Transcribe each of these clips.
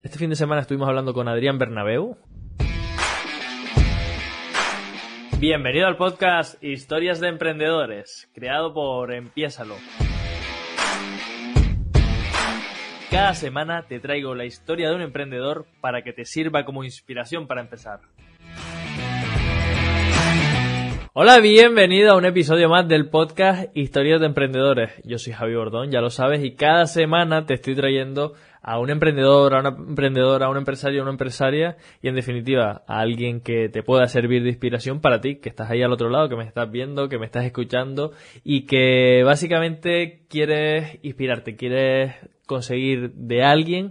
Este fin de semana estuvimos hablando con Adrián Bernabeu. Bienvenido al podcast Historias de Emprendedores, creado por Empiésalo. Cada semana te traigo la historia de un emprendedor para que te sirva como inspiración para empezar. Hola, bienvenido a un episodio más del podcast Historias de Emprendedores. Yo soy Javi Bordón, ya lo sabes, y cada semana te estoy trayendo a un emprendedor, a una emprendedora, a un empresario, a una empresaria y en definitiva a alguien que te pueda servir de inspiración para ti, que estás ahí al otro lado, que me estás viendo, que me estás escuchando y que básicamente quieres inspirarte, quieres conseguir de alguien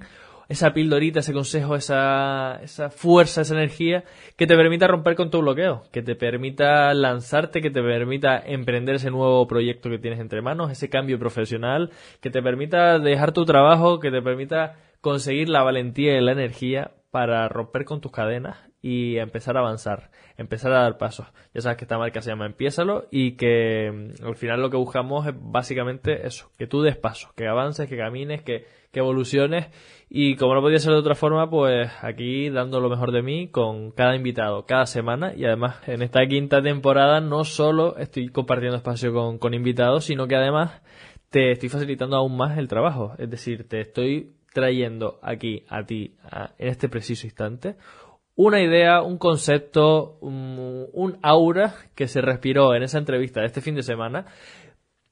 esa pildorita, ese consejo, esa, esa fuerza, esa energía que te permita romper con tu bloqueo, que te permita lanzarte, que te permita emprender ese nuevo proyecto que tienes entre manos, ese cambio profesional, que te permita dejar tu trabajo, que te permita conseguir la valentía y la energía para romper con tus cadenas y empezar a avanzar, empezar a dar pasos. Ya sabes que esta marca se llama Empiézalo y que mm, al final lo que buscamos es básicamente eso, que tú des pasos, que avances, que camines, que, que evoluciones y como no podía ser de otra forma, pues aquí dando lo mejor de mí con cada invitado, cada semana y además en esta quinta temporada no solo estoy compartiendo espacio con, con invitados, sino que además te estoy facilitando aún más el trabajo, es decir, te estoy trayendo aquí a ti en este preciso instante una idea, un concepto, un, un, aura que se respiró en esa entrevista de este fin de semana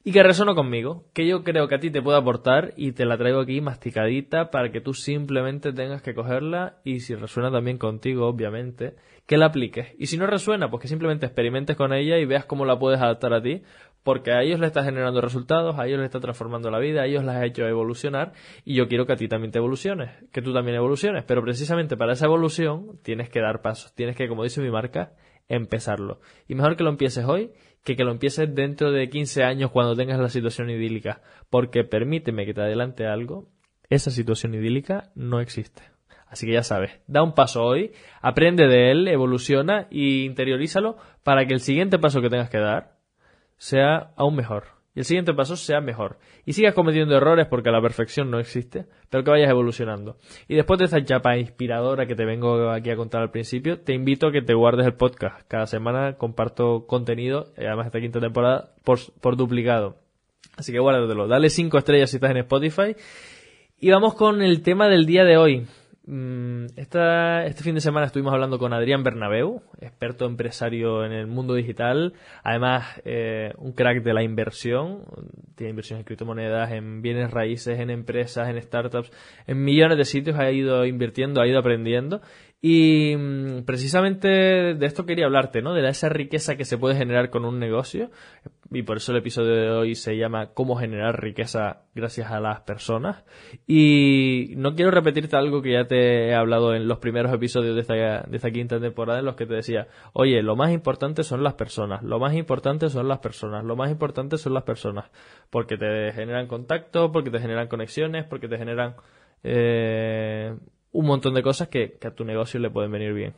y que resonó conmigo, que yo creo que a ti te puede aportar y te la traigo aquí masticadita para que tú simplemente tengas que cogerla y si resuena también contigo, obviamente, que la apliques. Y si no resuena, pues que simplemente experimentes con ella y veas cómo la puedes adaptar a ti, porque a ellos le está generando resultados, a ellos le está transformando la vida, a ellos las ha hecho evolucionar y yo quiero que a ti también te evoluciones, que tú también evoluciones, pero precisamente para esa evolución tienes que dar pasos, tienes que, como dice mi marca, empezarlo. Y mejor que lo empieces hoy que que lo empieces dentro de 15 años cuando tengas la situación idílica, porque permíteme que te adelante algo, esa situación idílica no existe. Así que ya sabes, da un paso hoy, aprende de él, evoluciona y interiorízalo para que el siguiente paso que tengas que dar sea aún mejor y el siguiente paso sea mejor. Y sigas cometiendo errores porque la perfección no existe, pero que vayas evolucionando. Y después de esta chapa inspiradora que te vengo aquí a contar al principio, te invito a que te guardes el podcast. Cada semana comparto contenido, eh, además esta quinta temporada, por, por duplicado. Así que guárdatelo. Dale cinco estrellas si estás en Spotify. Y vamos con el tema del día de hoy. Mm, esta, este fin de semana estuvimos hablando con Adrián Bernabeu, experto empresario en el mundo digital, además eh, un crack de la inversión, tiene inversiones en criptomonedas, en bienes raíces, en empresas, en startups, en millones de sitios. Ha ido invirtiendo, ha ido aprendiendo y mm, precisamente de esto quería hablarte, ¿no? De esa riqueza que se puede generar con un negocio. Y por eso el episodio de hoy se llama Cómo generar riqueza gracias a las personas. Y no quiero repetirte algo que ya te he hablado en los primeros episodios de esta, de esta quinta temporada en los que te decía, oye, lo más importante son las personas, lo más importante son las personas, lo más importante son las personas. Porque te generan contacto, porque te generan conexiones, porque te generan... Eh, un montón de cosas que, a tu negocio le pueden venir bien.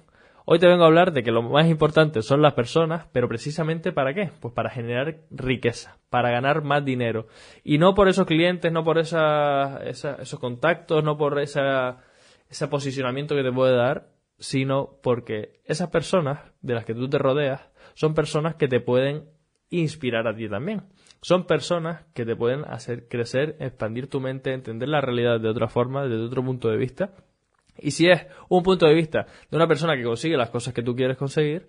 Hoy te vengo a hablar de que lo más importante son las personas, pero precisamente para qué? Pues para generar riqueza, para ganar más dinero. Y no por esos clientes, no por esa, esos contactos, no por esa, ese posicionamiento que te puede dar, sino porque esas personas de las que tú te rodeas son personas que te pueden inspirar a ti también. Son personas que te pueden hacer crecer, expandir tu mente, entender la realidad de otra forma, desde otro punto de vista y si es un punto de vista de una persona que consigue las cosas que tú quieres conseguir,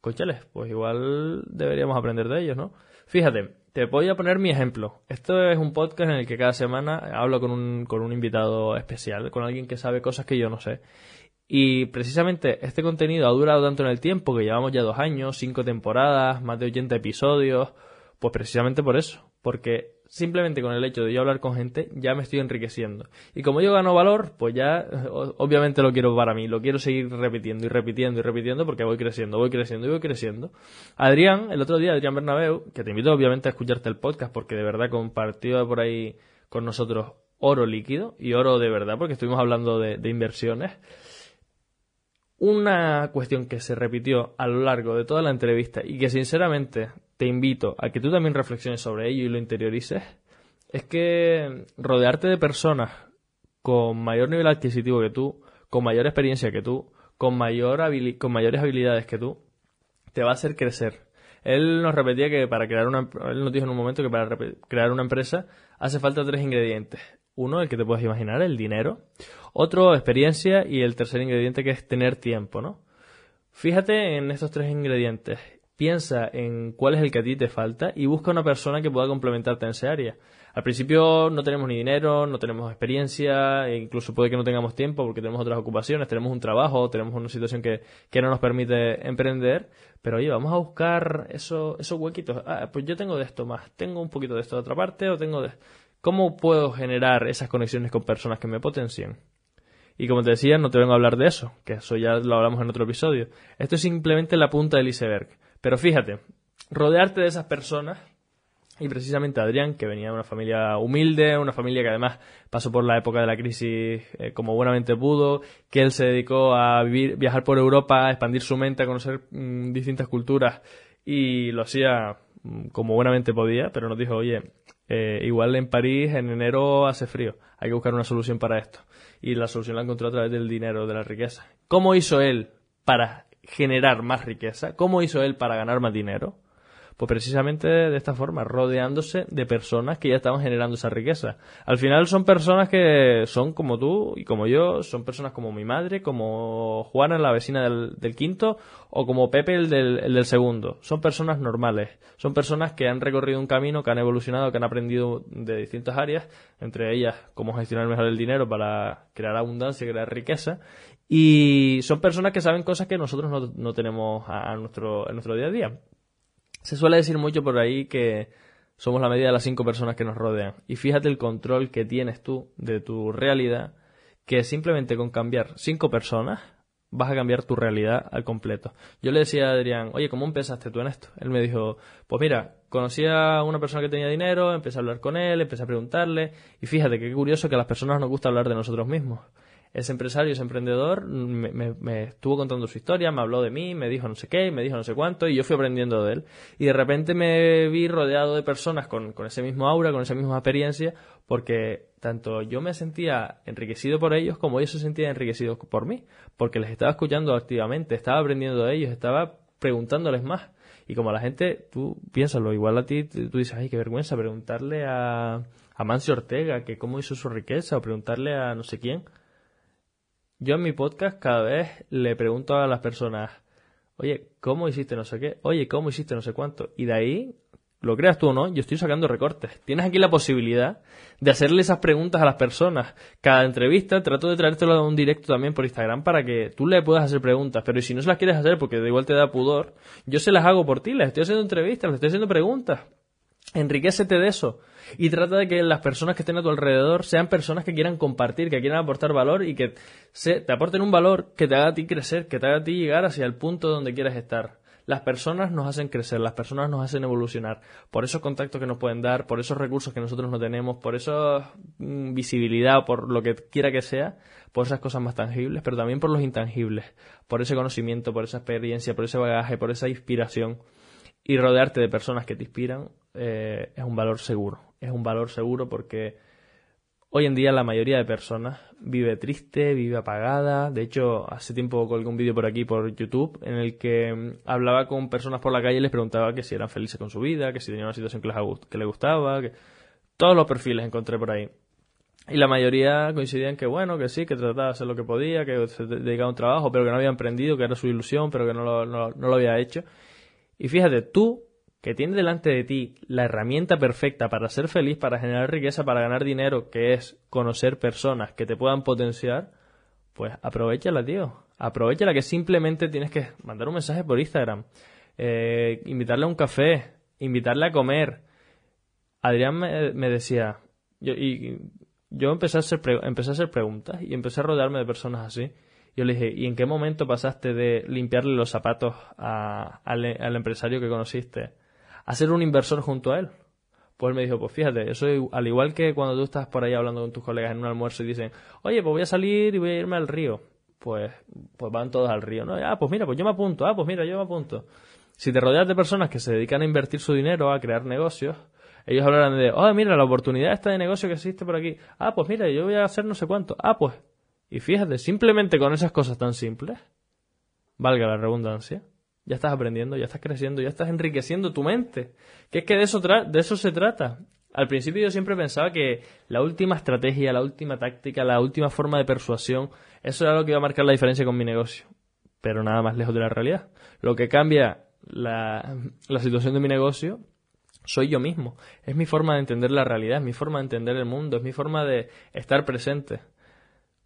cóchales, pues igual deberíamos aprender de ellos, ¿no? Fíjate, te voy a poner mi ejemplo. Esto es un podcast en el que cada semana hablo con un, con un invitado especial, con alguien que sabe cosas que yo no sé. Y precisamente este contenido ha durado tanto en el tiempo, que llevamos ya dos años, cinco temporadas, más de 80 episodios, pues precisamente por eso, porque simplemente con el hecho de yo hablar con gente ya me estoy enriqueciendo. Y como yo gano valor, pues ya obviamente lo quiero para mí, lo quiero seguir repitiendo y repitiendo y repitiendo porque voy creciendo, voy creciendo y voy creciendo. Adrián, el otro día, Adrián Bernabeu, que te invito obviamente a escucharte el podcast porque de verdad compartió por ahí con nosotros oro líquido y oro de verdad porque estuvimos hablando de, de inversiones. Una cuestión que se repitió a lo largo de toda la entrevista y que sinceramente te invito a que tú también reflexiones sobre ello y lo interiorices, es que rodearte de personas con mayor nivel adquisitivo que tú, con mayor experiencia que tú, con, mayor con mayores habilidades que tú, te va a hacer crecer. Él nos repetía que para crear una, él nos dijo en un momento que para crear una empresa hace falta tres ingredientes. Uno, el que te puedes imaginar, el dinero. Otro, experiencia. Y el tercer ingrediente que es tener tiempo, ¿no? Fíjate en estos tres ingredientes. Piensa en cuál es el que a ti te falta y busca una persona que pueda complementarte en esa área. Al principio no tenemos ni dinero, no tenemos experiencia, e incluso puede que no tengamos tiempo porque tenemos otras ocupaciones, tenemos un trabajo, tenemos una situación que, que no nos permite emprender, pero oye, vamos a buscar eso, esos huequitos. Ah, pues yo tengo de esto más, tengo un poquito de esto de otra parte o tengo de... ¿Cómo puedo generar esas conexiones con personas que me potencien? Y como te decía, no te vengo a hablar de eso, que eso ya lo hablamos en otro episodio. Esto es simplemente la punta del iceberg. Pero fíjate, rodearte de esas personas y precisamente Adrián, que venía de una familia humilde, una familia que además pasó por la época de la crisis eh, como buenamente pudo, que él se dedicó a vivir, viajar por Europa, a expandir su mente, a conocer mm, distintas culturas y lo hacía mm, como buenamente podía, pero nos dijo, oye, eh, igual en París en enero hace frío, hay que buscar una solución para esto. Y la solución la encontró a través del dinero, de la riqueza. ¿Cómo hizo él para generar más riqueza? ¿Cómo hizo él para ganar más dinero? Pues precisamente de esta forma, rodeándose de personas que ya estaban generando esa riqueza. Al final son personas que son como tú y como yo, son personas como mi madre, como Juana, la vecina del, quinto, o como Pepe, el del, el del segundo. Son personas normales, son personas que han recorrido un camino, que han evolucionado, que han aprendido de distintas áreas, entre ellas cómo gestionar mejor el dinero para crear abundancia, crear riqueza, y son personas que saben cosas que nosotros no, no tenemos a, nuestro, en nuestro día a día. Se suele decir mucho por ahí que somos la medida de las cinco personas que nos rodean. Y fíjate el control que tienes tú de tu realidad, que simplemente con cambiar cinco personas vas a cambiar tu realidad al completo. Yo le decía a Adrián, oye, ¿cómo empezaste tú en esto? Él me dijo, pues mira, conocí a una persona que tenía dinero, empecé a hablar con él, empecé a preguntarle, y fíjate qué curioso que a las personas nos gusta hablar de nosotros mismos ese empresario, ese emprendedor, me, estuvo contando su historia, me habló de mí, me dijo no sé qué, me dijo no sé cuánto, y yo fui aprendiendo de él. Y de repente me vi rodeado de personas con, con ese mismo aura, con esa misma experiencia, porque tanto yo me sentía enriquecido por ellos como ellos se sentían enriquecidos por mí, porque les estaba escuchando activamente, estaba aprendiendo de ellos, estaba preguntándoles más. Y como la gente, tú piénsalo, igual a ti, tú dices, ay, qué vergüenza preguntarle a, a Mancio Ortega que cómo hizo su riqueza o preguntarle a no sé quién. Yo en mi podcast cada vez le pregunto a las personas, oye, ¿cómo hiciste no sé qué? Oye, ¿cómo hiciste no sé cuánto? Y de ahí, lo creas tú o no, yo estoy sacando recortes. Tienes aquí la posibilidad de hacerle esas preguntas a las personas. Cada entrevista trato de traértelo a un directo también por Instagram para que tú le puedas hacer preguntas. Pero si no se las quieres hacer porque de igual te da pudor, yo se las hago por ti, les estoy haciendo entrevistas, les estoy haciendo preguntas. Enriquecete de eso. Y trata de que las personas que estén a tu alrededor sean personas que quieran compartir, que quieran aportar valor y que se, te aporten un valor que te haga a ti crecer, que te haga a ti llegar hacia el punto donde quieras estar. Las personas nos hacen crecer, las personas nos hacen evolucionar. Por esos contactos que nos pueden dar, por esos recursos que nosotros no tenemos, por esa mm, visibilidad, por lo que quiera que sea, por esas cosas más tangibles, pero también por los intangibles, por ese conocimiento, por esa experiencia, por ese bagaje, por esa inspiración. Y rodearte de personas que te inspiran eh, es un valor seguro. Es un valor seguro porque hoy en día la mayoría de personas vive triste, vive apagada. De hecho, hace tiempo colgué un vídeo por aquí, por YouTube, en el que mm, hablaba con personas por la calle y les preguntaba que si eran felices con su vida, que si tenían una situación que les, que gustaba. Que... Todos los perfiles encontré por ahí. Y la mayoría coincidían que bueno, que sí, que trataba de hacer lo que podía, que se dedicaba a un trabajo, pero que no había emprendido, que era su ilusión, pero que no lo, no lo había hecho. Y fíjate, tú que tiene delante de ti la herramienta perfecta para ser feliz, para generar riqueza, para ganar dinero, que es conocer personas que te puedan potenciar, pues aprovechala, tío. Aprovechala que simplemente tienes que mandar un mensaje por Instagram, eh, invitarle a un café, invitarle a comer. Adrián me, decía, yo, y yo empecé a, hacer empecé a hacer preguntas y empecé a rodearme de personas así. Yo le dije, ¿y en qué momento pasaste de limpiarle los zapatos al empresario que conociste a ser un inversor junto a él. Pues él me dijo, pues fíjate, eso al igual que cuando tú estás por ahí hablando con tus colegas en un almuerzo y dicen, oye, pues voy a salir y voy a irme al río. Pues, pues van todos al río, ¿no? Ah, pues mira, pues yo me apunto, ah, pues mira, yo me apunto. Si te rodeas de personas que se dedican a invertir su dinero, a crear negocios, Ellos hablarán de, oh, mira, la oportunidad esta de negocio que existe por aquí. Ah, pues mira, yo voy a hacer no sé cuánto. Ah, pues. Y fíjate, simplemente con esas cosas tan simples, valga la redundancia, ya estás aprendiendo, ya estás creciendo, ya estás enriqueciendo tu mente. Que es que de eso, de eso se trata. Al principio yo siempre pensaba que la última estrategia, la última táctica, la última forma de persuasión, eso era lo que iba a marcar la diferencia con mi negocio. Pero nada más lejos de la realidad. Lo que cambia la, la situación de mi negocio soy yo mismo. Es mi forma de entender la realidad, es mi forma de entender el mundo, es mi forma de estar presente.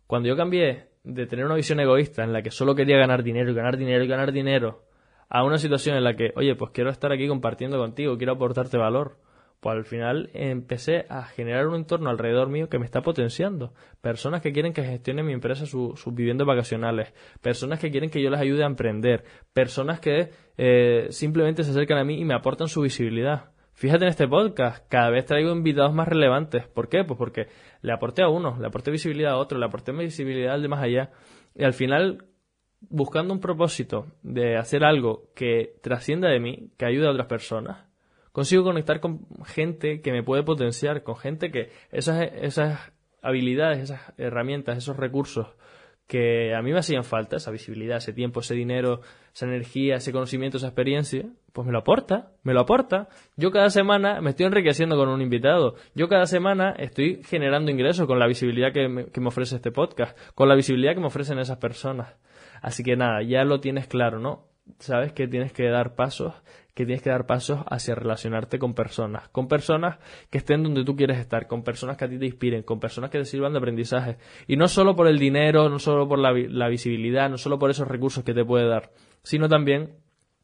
Cuando yo cambié de tener una visión egoísta en la que solo quería ganar dinero ganar dinero ganar dinero a una situación en la que, oye, pues quiero estar aquí compartiendo contigo, quiero aportarte valor, pues al final empecé a generar un entorno alrededor mío que me está potenciando. Personas que quieren que gestione mi empresa sus viviendas vacacionales, personas que quieren que yo les ayude a emprender, personas que eh, simplemente se acercan a mí y me aportan su visibilidad. Fíjate en este podcast, cada vez traigo invitados más relevantes. ¿Por qué? Pues porque le aporté a uno, le aporté visibilidad a otro, le aporté visibilidad al de más allá. Y al final, buscando un propósito de hacer algo que trascienda de mí, que ayude a otras personas, consigo conectar con gente que me puede potenciar, con gente que esas, esas habilidades, esas herramientas, esos recursos que a mí me hacían falta, esa visibilidad, ese tiempo, ese dinero, esa energía, ese conocimiento, esa experiencia, pues me lo aporta, me lo aporta. Yo cada semana me estoy enriqueciendo con un invitado. Yo cada semana estoy generando ingresos con la visibilidad que me, que me ofrece este podcast, con la visibilidad que me ofrecen esas personas. Así que nada, ya lo tienes claro, ¿no? Sabes que tienes que dar pasos que tienes que dar pasos hacia relacionarte con personas, con personas que estén donde tú quieres estar, con personas que a ti te inspiren, con personas que te sirvan de aprendizaje. Y no solo por el dinero, no solo por la, visibilidad, no solo por esos recursos que te puede dar, sino también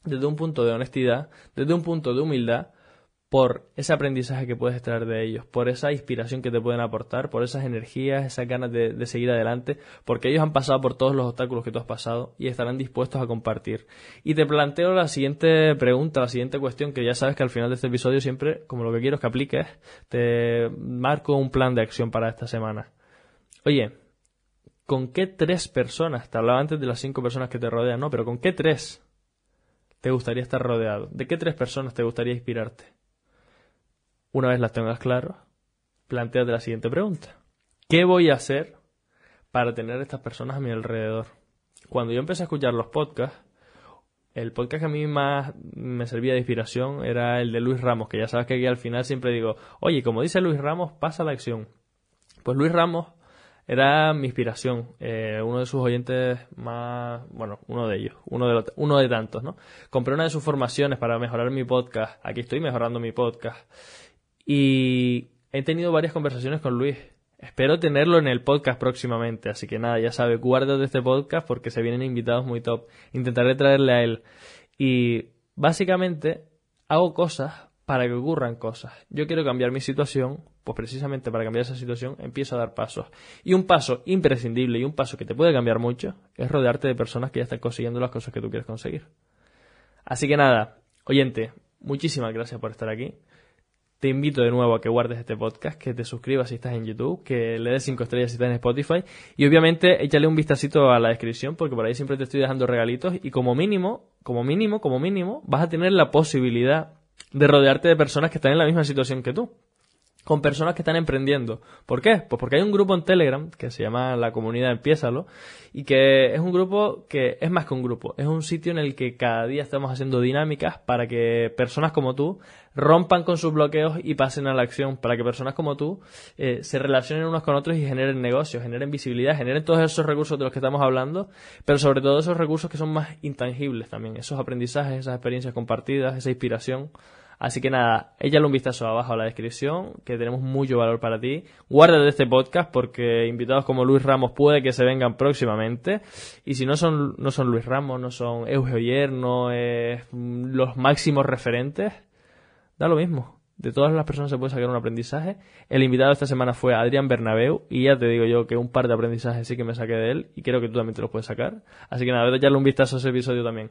desde un punto de honestidad, desde un punto de humildad, por ese aprendizaje que puedes extraer de ellos, por esa inspiración que te pueden aportar, por esas energías, esas ganas de, seguir adelante, porque ellos han pasado por todos los obstáculos que tú has pasado y estarán dispuestos a compartir. Y te planteo la siguiente pregunta, la siguiente cuestión, que ya sabes que al final de este episodio siempre, como lo que quiero es que apliques, te marco un plan de acción para esta semana. Oye, ¿con qué tres personas, te hablaba antes de las cinco personas que te rodean, no, pero ¿con qué tres te gustaría estar rodeado? ¿De qué tres personas te gustaría inspirarte? Una vez las tengas claras, planteate la siguiente pregunta. ¿Qué voy a hacer para tener estas personas a mi alrededor? Cuando yo empecé a escuchar los podcasts, el podcast que a mí más me servía de inspiración era el de Luis Ramos, que ya sabes que aquí al final siempre digo, oye, como dice Luis Ramos, pasa la acción. Pues Luis Ramos era mi inspiración, eh, uno de sus oyentes más, bueno, uno de ellos, uno de, uno de tantos, ¿no? Compré una de sus formaciones para mejorar mi podcast, aquí estoy mejorando mi podcast, y he tenido varias conversaciones con Luis. Espero tenerlo en el podcast próximamente, así que nada, ya sabe, de este podcast porque se vienen invitados muy top. Intentaré traerle a él. Y básicamente hago cosas para que ocurran cosas. Yo quiero cambiar mi situación, pues precisamente para cambiar esa situación empiezo a dar pasos. Y un paso imprescindible y un paso que te puede cambiar mucho es rodearte de personas que ya están consiguiendo las cosas que tú quieres conseguir. Así que nada, oyente, muchísimas gracias por estar aquí te invito de nuevo a que guardes este podcast, que te suscribas si estás en YouTube, que le des 5 estrellas si estás en Spotify y obviamente échale un vistacito a la descripción porque por ahí siempre te estoy dejando regalitos y como mínimo, como mínimo, como mínimo, vas a tener la posibilidad de rodearte de personas que están en la misma situación que tú con personas que están emprendiendo. ¿Por qué? Pues porque hay un grupo en Telegram que se llama la comunidad Empiézalo y que es un grupo que es más que un grupo, es un sitio en el que cada día estamos haciendo dinámicas para que personas como tú rompan con sus bloqueos y pasen a la acción, para que personas como tú eh, se relacionen unos con otros y generen negocios, generen visibilidad, generen todos esos recursos de los que estamos hablando, pero sobre todo esos recursos que son más intangibles también, esos aprendizajes, esas experiencias compartidas, esa inspiración. Así que nada, échale un vistazo abajo a la descripción, que tenemos mucho valor para ti. Guárdate este podcast porque invitados como Luis Ramos puede que se vengan próximamente. Y si no son, no son Luis Ramos, no son Eugeo no es los máximos referentes, da lo mismo. De todas las personas se puede sacar un aprendizaje. El invitado esta semana fue Adrián Bernabeu y ya te digo yo que un par de aprendizajes sí que me saqué de él y creo que tú también te los puedes sacar. Así que nada, echarle un vistazo a ese episodio también.